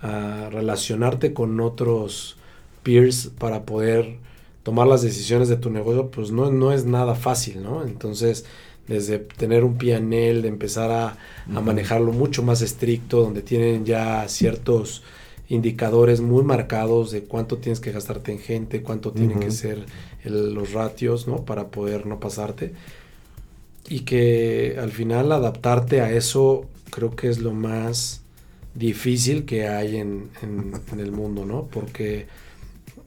a relacionarte con otros peers para poder tomar las decisiones de tu negocio, pues no, no es nada fácil, ¿no? Entonces, desde tener un PNL, de empezar a, manejarlo mucho más estricto, donde tienen ya ciertos indicadores muy marcados de cuánto tienes que gastarte en gente, cuánto tienen que ser los ratios, ¿no? Para poder no pasarte. Y que al final adaptarte a eso creo que es lo más difícil que hay en, en el mundo, ¿no? Porque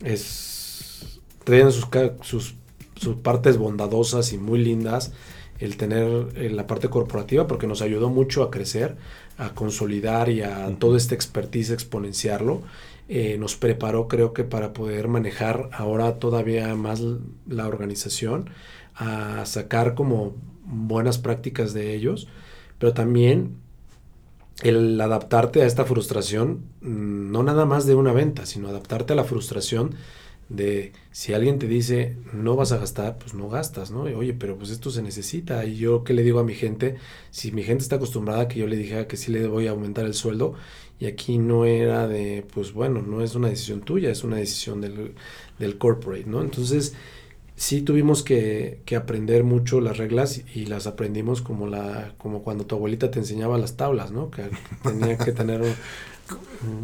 es traen sus, sus, sus, partes bondadosas y muy lindas el tener eh, la parte corporativa porque nos ayudó mucho a crecer, a consolidar y a todo este expertise exponenciarlo. Eh, nos preparó creo que para poder manejar ahora todavía más la organización, a sacar como buenas prácticas de ellos, pero también el adaptarte a esta frustración, mm, no nada más de una venta, sino adaptarte a la frustración de si alguien te dice no vas a gastar, pues no gastas, ¿no? oye, pero pues esto se necesita. Y yo qué le digo a mi gente, si mi gente está acostumbrada a que yo le dijera que sí le voy a aumentar el sueldo, y aquí no era de, pues bueno, no es una decisión tuya, es una decisión del, del corporate, ¿no? Entonces, sí tuvimos que, aprender mucho las reglas y las aprendimos como la como cuando tu abuelita te enseñaba las tablas, ¿no? Que tenía que tener...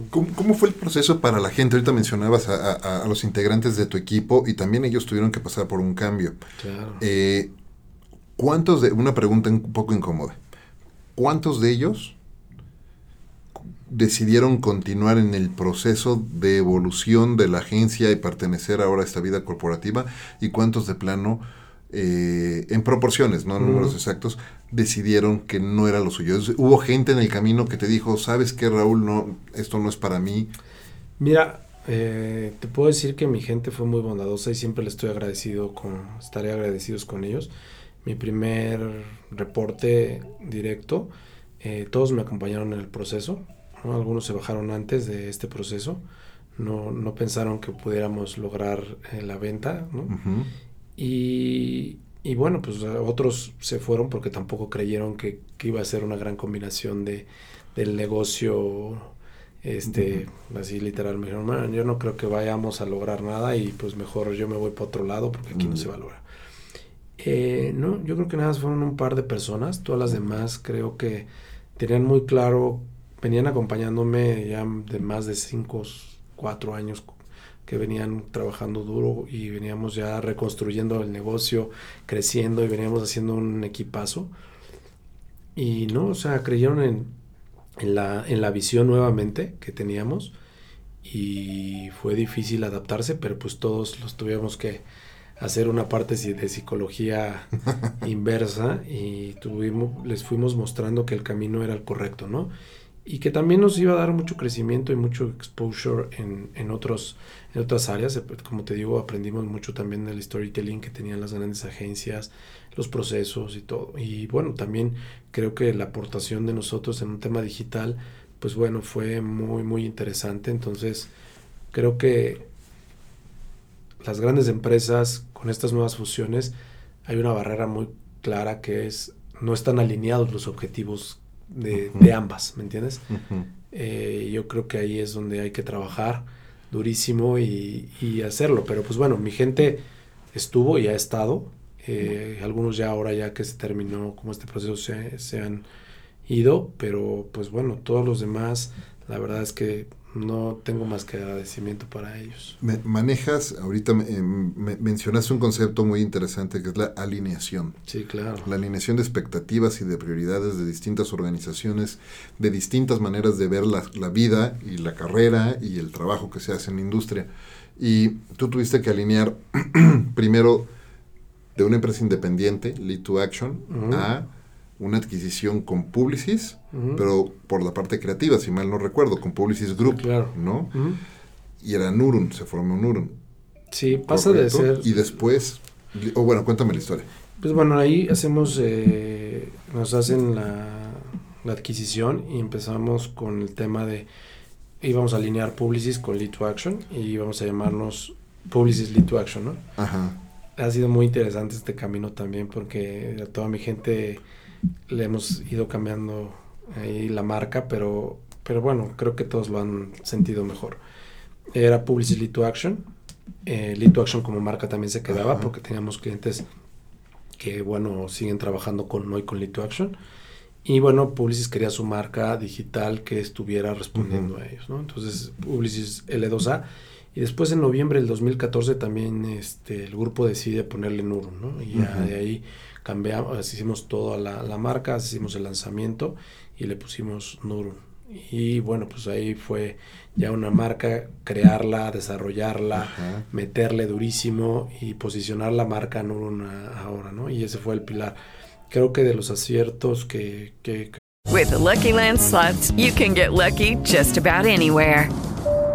¿Cómo, fue el proceso para la gente? Ahorita mencionabas a, los integrantes de tu equipo y también ellos tuvieron que pasar por un cambio. Claro. Eh, ¿Cuántos de... Una pregunta un poco incómoda. ¿Cuántos de ellos decidieron continuar en el proceso de evolución de la agencia y pertenecer ahora a esta vida corporativa y cuántos de plano, eh, en proporciones, no en números exactos, decidieron que no era lo suyo. Hubo gente en el camino que te dijo, sabes qué Raúl, no, esto no es para mí. Mira, eh, te puedo decir que mi gente fue muy bondadosa y siempre le estoy agradecido con, estaré agradecidos con ellos. Mi primer reporte directo, eh, todos me acompañaron en el proceso, algunos se bajaron antes de este proceso, no, no pensaron que pudiéramos lograr eh, la venta, y, y, bueno, pues otros se fueron porque tampoco creyeron que, que, iba a ser una gran combinación de, del negocio, este, así literal, me dijeron, yo no creo que vayamos a lograr nada y pues mejor yo me voy para otro lado porque aquí no se va a lograr. Eh, no, yo creo que nada más fueron un par de personas, todas las demás creo que tenían muy claro venían acompañándome ya de más de 5, 4 años que venían trabajando duro y veníamos ya reconstruyendo el negocio, creciendo y veníamos haciendo un equipazo. Y no, o sea, creyeron en, en la, en la visión nuevamente que teníamos y fue difícil adaptarse, pero pues todos los tuvimos que hacer una parte de psicología inversa y tuvimos, les fuimos mostrando que el camino era el correcto, ¿no? Y que también nos iba a dar mucho crecimiento y mucho exposure en, en, otros, en otras áreas. Como te digo, aprendimos mucho también del storytelling que tenían las grandes agencias, los procesos y todo. Y bueno, también creo que la aportación de nosotros en un tema digital, pues bueno, fue muy, muy interesante. Entonces, creo que las grandes empresas con estas nuevas fusiones hay una barrera muy clara que es no están alineados los objetivos de, ambas, ¿me entiendes? Eh, yo creo que ahí es donde hay que trabajar durísimo y, hacerlo. Pero pues bueno, mi gente estuvo y ha estado. Eh, algunos ya ahora ya que se terminó como este proceso se, se han ido, pero pues bueno, todos los demás, la verdad es que no tengo más que agradecimiento para ellos. manejas, ahorita me, mencionaste un concepto muy interesante que es la alineación. Sí, claro. La alineación de expectativas y de prioridades de distintas organizaciones, de distintas maneras de ver la, la vida y la carrera y el trabajo que se hace en la industria. Y tú tuviste que alinear primero de una empresa independiente, Lead to Action, a una adquisición con Publicis, pero por la parte creativa, si mal no recuerdo, con Publicis Group, ¿no? Y era Nurun, se formó Nurun. Sí, pasa de ser... Y después, o bueno, cuéntame la historia. Pues bueno, ahí hacemos, eh, nos hacen la, la, adquisición y empezamos con el tema de, íbamos a alinear Publicis con Lead to Action y íbamos a llamarnos Publicis Lead to Action, ¿no? Ajá. Ha sido muy interesante este camino también porque a toda mi gente le hemos ido cambiando ahí la marca, pero, pero bueno, creo que todos lo han sentido mejor. Era Publicis to Action. Eh, Lead to Action como marca también se quedaba porque teníamos clientes que, bueno, siguen trabajando con hoy con Lead to Action. Y bueno, Publicis quería su marca digital que estuviera respondiendo a ellos, ¿no? Entonces, Publicis L2A. Y después en noviembre del 2014 también este, el grupo decide ponerle Nuro, ¿no? Y ya de ahí cambiamos, hicimos toda la, la, marca, hicimos el lanzamiento y le pusimos Nurun. Y bueno, pues ahí fue ya una marca, crearla, desarrollarla, meterle durísimo y posicionar la marca Nurun ahora, ¿no? Y ese fue el pilar. Creo que de los aciertos que... que, que... With the Lucky Land slots, you can get lucky just about anywhere.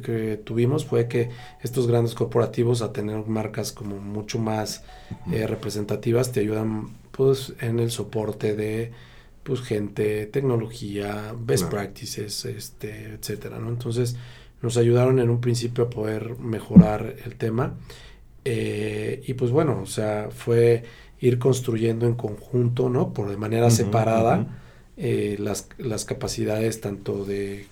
Que tuvimos fue que estos grandes corporativos a tener marcas como mucho más eh, representativas te ayudan pues en el soporte de pues gente, tecnología, best practices, este, etcétera, ¿no? Entonces nos ayudaron en un principio a poder mejorar el tema eh, y pues bueno, o sea, fue ir construyendo en conjunto, ¿no? Por de manera separada eh, las, las capacidades tanto de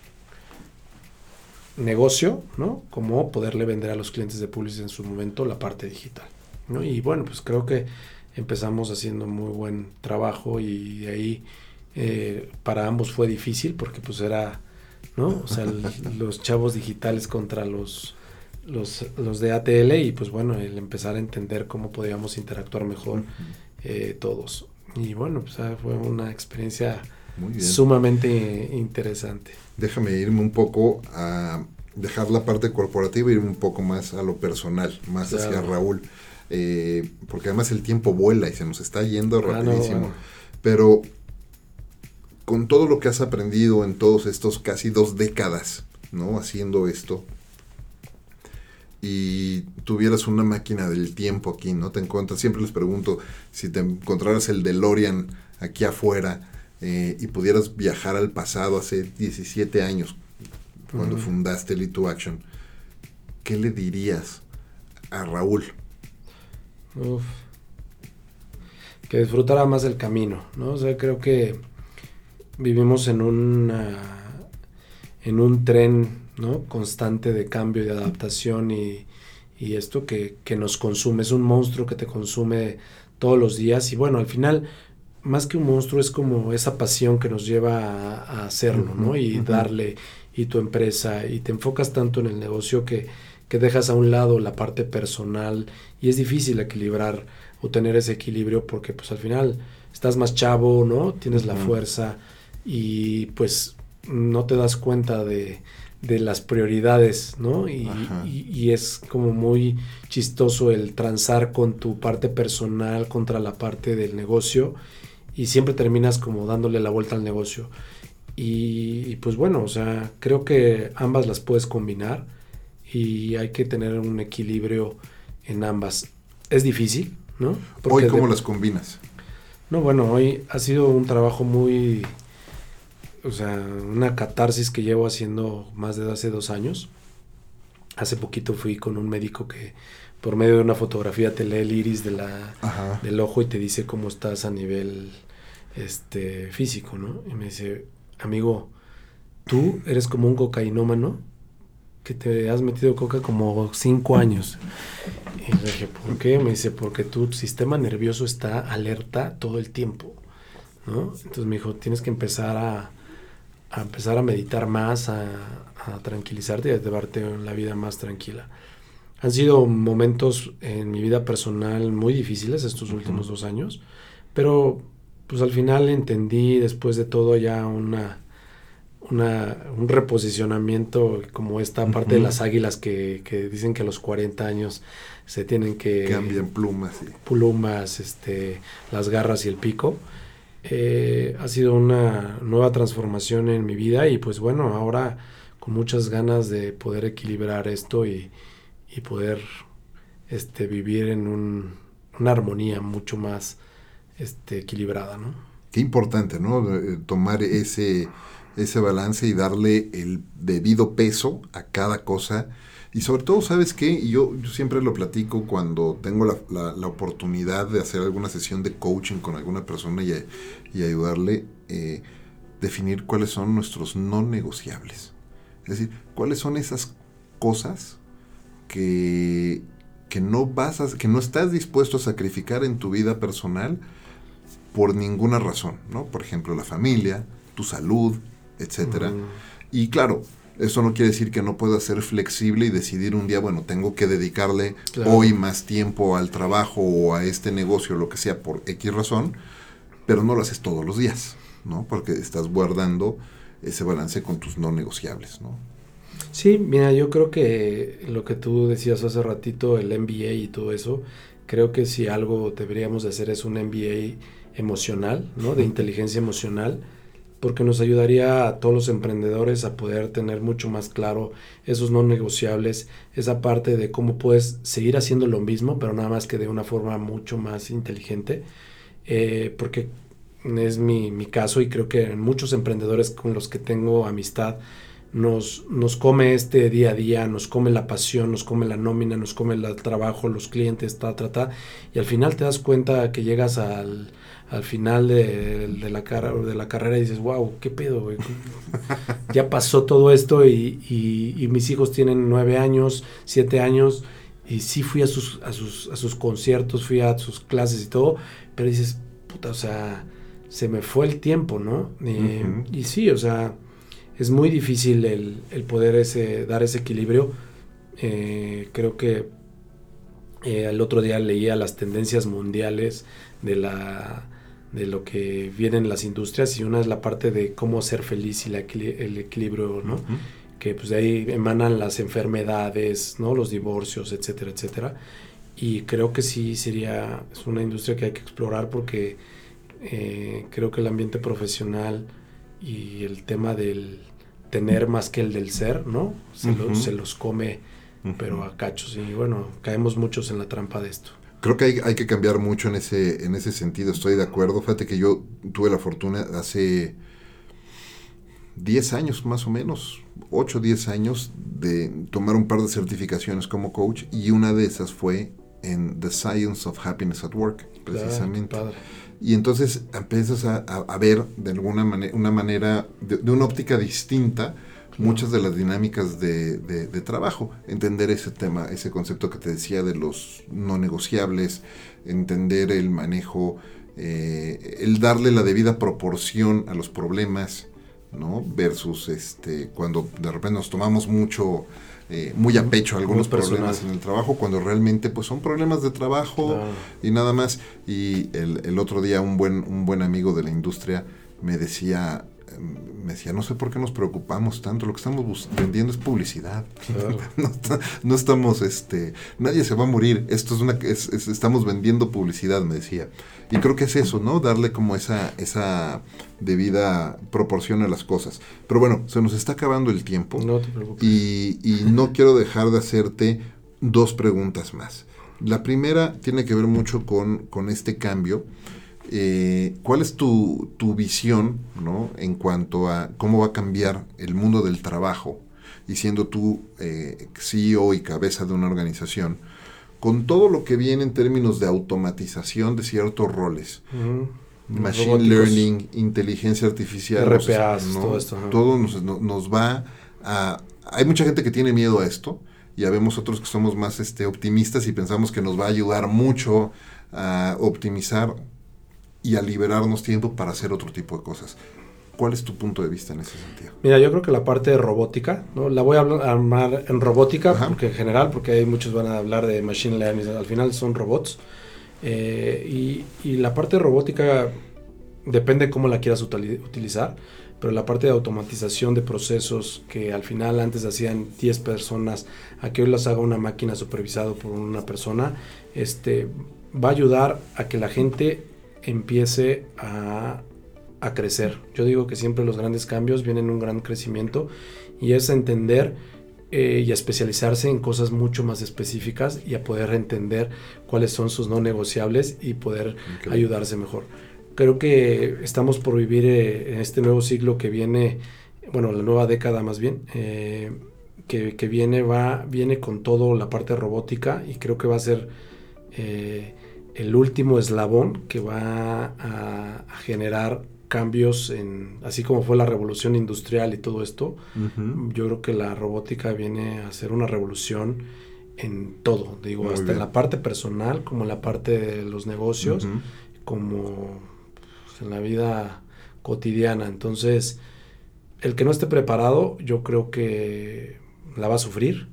negocio, ¿no? Como poderle vender a los clientes de Publicis en su momento la parte digital, ¿no? Y bueno, pues creo que empezamos haciendo muy buen trabajo y de ahí eh, para ambos fue difícil porque pues era, ¿no? O sea, los chavos digitales contra los, los, los, de ATL y pues bueno, el empezar a entender cómo podíamos interactuar mejor eh, todos. Y bueno, pues fue una experiencia sumamente interesante déjame irme un poco a dejar la parte corporativa y irme un poco más a lo personal, más hacia Raúl. Eh, porque además el tiempo vuela y se nos está yendo ah, rapidísimo. Pero con todo lo que has aprendido en todos estos casi dos décadas, ¿no? Haciendo esto. Y tuvieras una máquina del tiempo aquí, ¿no? Te encuentras, siempre les pregunto, si te encontraras el DeLorean aquí afuera, eh, y pudieras viajar al pasado hace 17 años, cuando fundaste Lead Action, ¿qué le dirías a Raúl? Uf. Que disfrutara más del camino, ¿no? O sea, creo que vivimos en un en un tren ¿no? constante de cambio y de adaptación y, y esto que, que, nos consume. Es un monstruo que te consume todos los días y bueno, al final, más que un monstruo, es como esa pasión que nos lleva a, hacerlo, ¿no? Y darle, y tu empresa, y te enfocas tanto en el negocio que, que dejas a un lado la parte personal y es difícil equilibrar o tener ese equilibrio porque pues al final estás más chavo, ¿no? Tienes la fuerza y pues no te das cuenta de, de las prioridades, ¿no? Y, y, es como muy chistoso el transar con tu parte personal contra la parte del negocio y siempre terminas como dándole la vuelta al negocio. Y, y, pues bueno, o sea, creo que ambas las puedes combinar y hay que tener un equilibrio en ambas. Es difícil, ¿no? Hoy, ¿cómo las combinas? No, bueno, hoy ha sido un trabajo muy, o sea, una catarsis que llevo haciendo más de hace dos años. Hace poquito fui con un médico que por medio de una fotografía te lee el iris de la, del ojo y te dice cómo estás a nivel este, físico, ¿no? Y me dice, amigo, tú eres como un cocainómano que te has metido coca como cinco años. Y le dije, ¿por qué? Me dice, porque tu sistema nervioso está alerta todo el tiempo, ¿no? Entonces me dijo, tienes que empezar a, a empezar a meditar más, a, a tranquilizarte y a llevarte la vida más tranquila. Han sido momentos en mi vida personal muy difíciles estos últimos dos años, pero pues al final entendí después de todo ya una una, un reposicionamiento como esta parte de las águilas que, que, dicen que a los 40 años se tienen que... Cambian plumas. Plumas, este, las garras y el pico. Eh, ha sido una nueva transformación en mi vida y pues bueno, ahora con muchas ganas de poder equilibrar esto y, y poder este, vivir en un, una armonía mucho más este, equilibrada, ¿no? Qué importante, ¿no? Eh, tomar ese ese balance y darle el debido peso a cada cosa. Y sobre todo, ¿sabes qué? Yo, yo siempre lo platico cuando tengo la, la, oportunidad de hacer alguna sesión de coaching con alguna persona y, y ayudarle eh, definir cuáles son nuestros no negociables. Es decir, cuáles son esas cosas que, que, no vas a, que no estás dispuesto a sacrificar en tu vida personal por ninguna razón, ¿no? Por ejemplo, la familia, tu salud, etcétera. Y claro, eso no quiere decir que no pueda ser flexible y decidir un día, bueno, tengo que dedicarle hoy más tiempo al trabajo o a este negocio, lo que sea, por X razón, pero no lo haces todos los días, ¿no? Porque estás guardando ese balance con tus no negociables, ¿no? Sí, mira, yo creo que lo que tú decías hace ratito, el MBA y todo eso, creo que si algo deberíamos de hacer es un MBA emocional, ¿no? De inteligencia emocional porque nos ayudaría a todos los emprendedores a poder tener mucho más claro esos no negociables, esa parte de cómo puedes seguir haciendo lo mismo, pero nada más que de una forma mucho más inteligente, eh, porque es mi, mi, caso y creo que muchos emprendedores con los que tengo amistad nos, nos come este día a día, nos come la pasión, nos come la nómina, nos come el trabajo, los clientes, ta, ta, ta, y al final te das cuenta que llegas al al final de, la, de la carrera dices, wow, qué pedo, ya pasó todo esto y, mis hijos tienen nueve años, siete años, y sí fui a sus, a sus, a sus conciertos, fui a sus clases y todo, pero dices, puta, o sea, se me fue el tiempo, ¿no? Eh, y sí, o sea, es muy difícil el, poder ese, dar ese equilibrio. Eh, creo que eh, el otro día leía las tendencias mundiales de la de lo que vienen las industrias y una es la parte de cómo ser feliz y la, el equilibrio, ¿no? Que pues de ahí emanan las enfermedades, ¿no? Los divorcios, etcétera, etcétera. Y creo que sí sería, es una industria que hay que explorar porque eh, creo que el ambiente profesional y el tema del tener más que el del ser, ¿no? Se, se los come, pero a cachos. Y bueno, caemos muchos en la trampa de esto. Creo que hay, hay, que cambiar mucho en ese, en ese sentido, estoy de acuerdo. Fíjate que yo tuve la fortuna hace 10 años más o menos, 8 o 10 años, de tomar un par de certificaciones como coach y una de esas fue en The Science of Happiness at Work, precisamente. Y entonces empiezas a, a, ver de alguna manera, una manera, de, una óptica distinta, muchas de las dinámicas de, de, trabajo, entender ese tema, ese concepto que te decía de los no negociables, entender el manejo, eh, el darle la debida proporción a los problemas, ¿no? Versus este, cuando de repente nos tomamos mucho eh, muy a pecho algunos problemas en el trabajo, cuando realmente pues son problemas de trabajo y nada más. Y el, el, otro día un buen, un buen amigo de la industria me decía, me decía, no sé por qué nos preocupamos tanto, lo que estamos vendiendo es publicidad. no, estamos, este, nadie se va a morir, esto es una, estamos vendiendo publicidad, me decía. Y creo que es eso, ¿no? Darle como esa, esa debida proporción a las cosas. Pero bueno, se nos está acabando el tiempo. No te preocupes. Y, y no quiero dejar de hacerte dos preguntas más. La primera tiene que ver mucho con, con este cambio eh, ¿Cuál es tu, visión ¿no? en cuanto a cómo va a cambiar el mundo del trabajo y siendo tú eh, CEO y cabeza de una organización, con todo lo que viene en términos de automatización de ciertos roles? Machine Learning, inteligencia artificial, RPAs, todo esto. Todo nos, va a... Hay mucha gente que tiene miedo a esto, ya vemos otros que somos más este, optimistas y pensamos que nos va a ayudar mucho a optimizar y a liberarnos tiempo para hacer otro tipo de cosas. ¿Cuál es tu punto de vista en ese sentido? Mira, yo creo que la parte de robótica, ¿no? la voy a armar en robótica, porque en general, porque hay muchos van a hablar de machine learning, al final son robots. Eh, y, y, la parte de robótica depende cómo la quieras utilizar, pero la parte de automatización de procesos que al final antes hacían 10 personas, a que hoy las haga una máquina supervisado por una persona, este, va a ayudar a que la gente empiece a, crecer. Yo digo que siempre los grandes cambios vienen un gran crecimiento y es entender eh, y a especializarse en cosas mucho más específicas y a poder entender cuáles son sus no negociables y poder ayudarse mejor. Creo que estamos por vivir eh, en este nuevo siglo que viene, bueno, la nueva década más bien, eh, que, que, viene, va, viene con todo la parte robótica y creo que va a ser el último eslabón que va a, generar cambios en, así como fue la revolución industrial y todo esto, yo creo que la robótica viene a ser una revolución en todo, digo, hasta en la parte personal, como en la parte de los negocios, como pues, en la vida cotidiana. Entonces, el que no esté preparado, yo creo que la va a sufrir.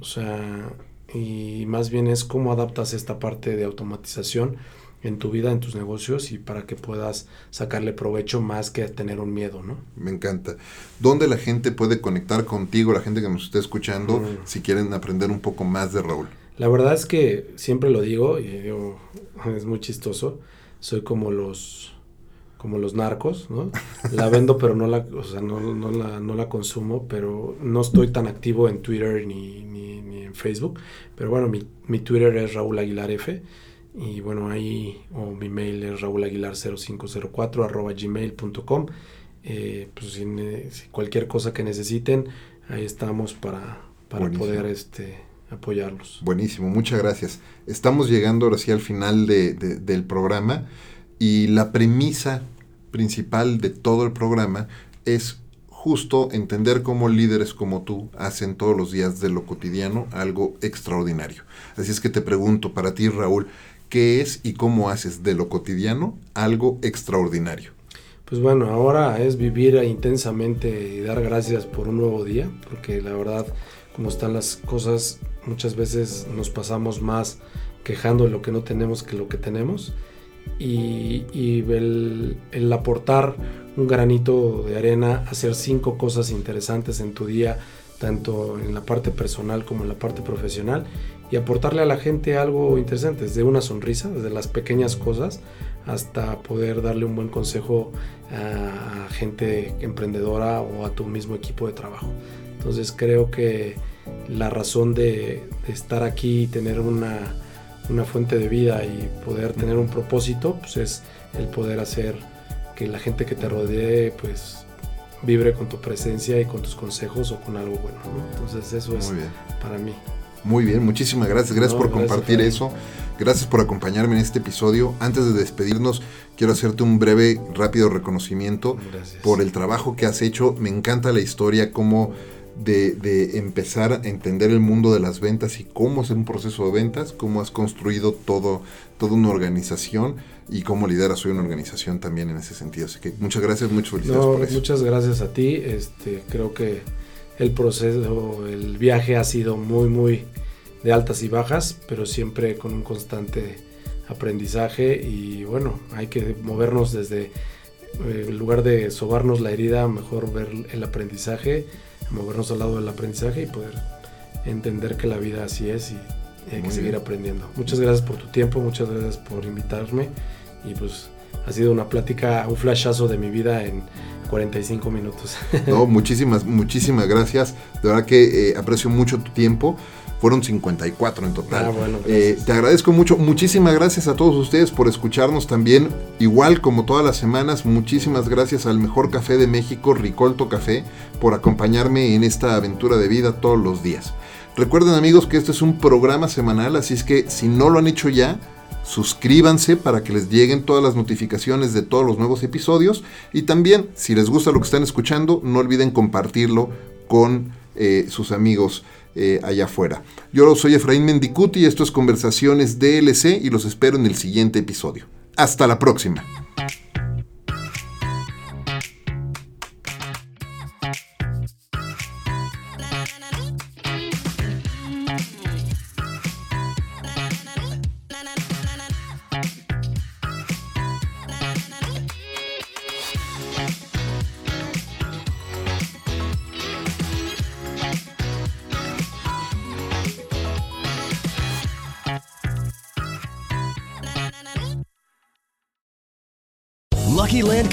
O sea, y más bien es cómo adaptas esta parte de automatización en tu vida, en tus negocios y para que puedas sacarle provecho más que tener un miedo, ¿no? Me encanta. ¿Dónde la gente puede conectar contigo, la gente que nos esté escuchando, mm. si quieren aprender un poco más de Raúl? La verdad es que siempre lo digo y digo, es muy chistoso. Soy como los como los narcos, ¿no? La vendo, pero no la, o sea, no, no, la, no la consumo, pero no estoy tan activo en Twitter ni, ni, en Facebook. Pero bueno, mi, mi, Twitter es Raúl Aguilar F. Y bueno, ahí, o mi mail es raúlaguilar0504 arroba gmail.com. Eh, pues si, cualquier cosa que necesiten, ahí estamos para, para poder este, apoyarlos. Buenísimo, muchas gracias. Estamos llegando ahora sí al final de, del programa. Y la premisa principal de todo el programa es justo entender cómo líderes como tú hacen todos los días de lo cotidiano algo extraordinario. Así es que te pregunto para ti, Raúl, ¿qué es y cómo haces de lo cotidiano algo extraordinario? Pues bueno, ahora es vivir intensamente y dar gracias por un nuevo día, porque la verdad, como están las cosas, muchas veces nos pasamos más quejando de lo que no tenemos que lo que tenemos y, el, aportar un granito de arena, hacer cinco cosas interesantes en tu día, tanto en la parte personal como en la parte profesional, y aportarle a la gente algo interesante, desde una sonrisa, desde las pequeñas cosas, hasta poder darle un buen consejo a gente emprendedora o a tu mismo equipo de trabajo. Entonces creo que la razón de estar aquí y tener una una fuente de vida y poder tener un propósito, pues es el poder hacer que la gente que te rodee, pues vibre con tu presencia y con tus consejos o con algo bueno. Entonces eso es para mí. Muy bien, muchísimas gracias. Gracias por compartir eso. Gracias por acompañarme en este episodio. Antes de despedirnos, quiero hacerte un breve, rápido reconocimiento Gracias. por el trabajo que has hecho. Me encanta la historia, cómo de, de empezar a entender el mundo de las ventas y cómo es un proceso de ventas, cómo has construido todo, toda una organización y cómo lideras hoy una organización también en ese sentido. Así que muchas gracias, muchas felicidades No, por eso. muchas gracias a ti. Este, creo que el proceso, el viaje ha sido muy, muy de altas y bajas, pero siempre con un constante aprendizaje y bueno, hay que movernos desde eh, en lugar de sobarnos la herida, mejor ver el aprendizaje, movernos al lado del aprendizaje y poder entender que la vida así es y hay Muy que seguir bien. aprendiendo. Muchas gracias por tu tiempo, muchas gracias por invitarme y pues ha sido una plática, un flashazo de mi vida en 45 minutos. No, muchísimas, muchísimas gracias. De verdad que eh, aprecio mucho tu tiempo. Fueron 54 en total. Ah, bueno, Eh, te agradezco mucho. Muchísimas gracias a todos ustedes por escucharnos también. Igual como todas las semanas, muchísimas gracias al mejor café de México, Ricolto Café, por acompañarme en esta aventura de vida todos los días. Recuerden amigos que este es un programa semanal, así es que si no lo han hecho ya, suscríbanse para que les lleguen todas las notificaciones de todos los nuevos episodios y también si les gusta lo que están escuchando no olviden compartirlo con eh, sus amigos eh, allá afuera. Yo soy Efraín Mendicuti y esto es Conversaciones DLC y los espero en el siguiente episodio. Hasta la próxima.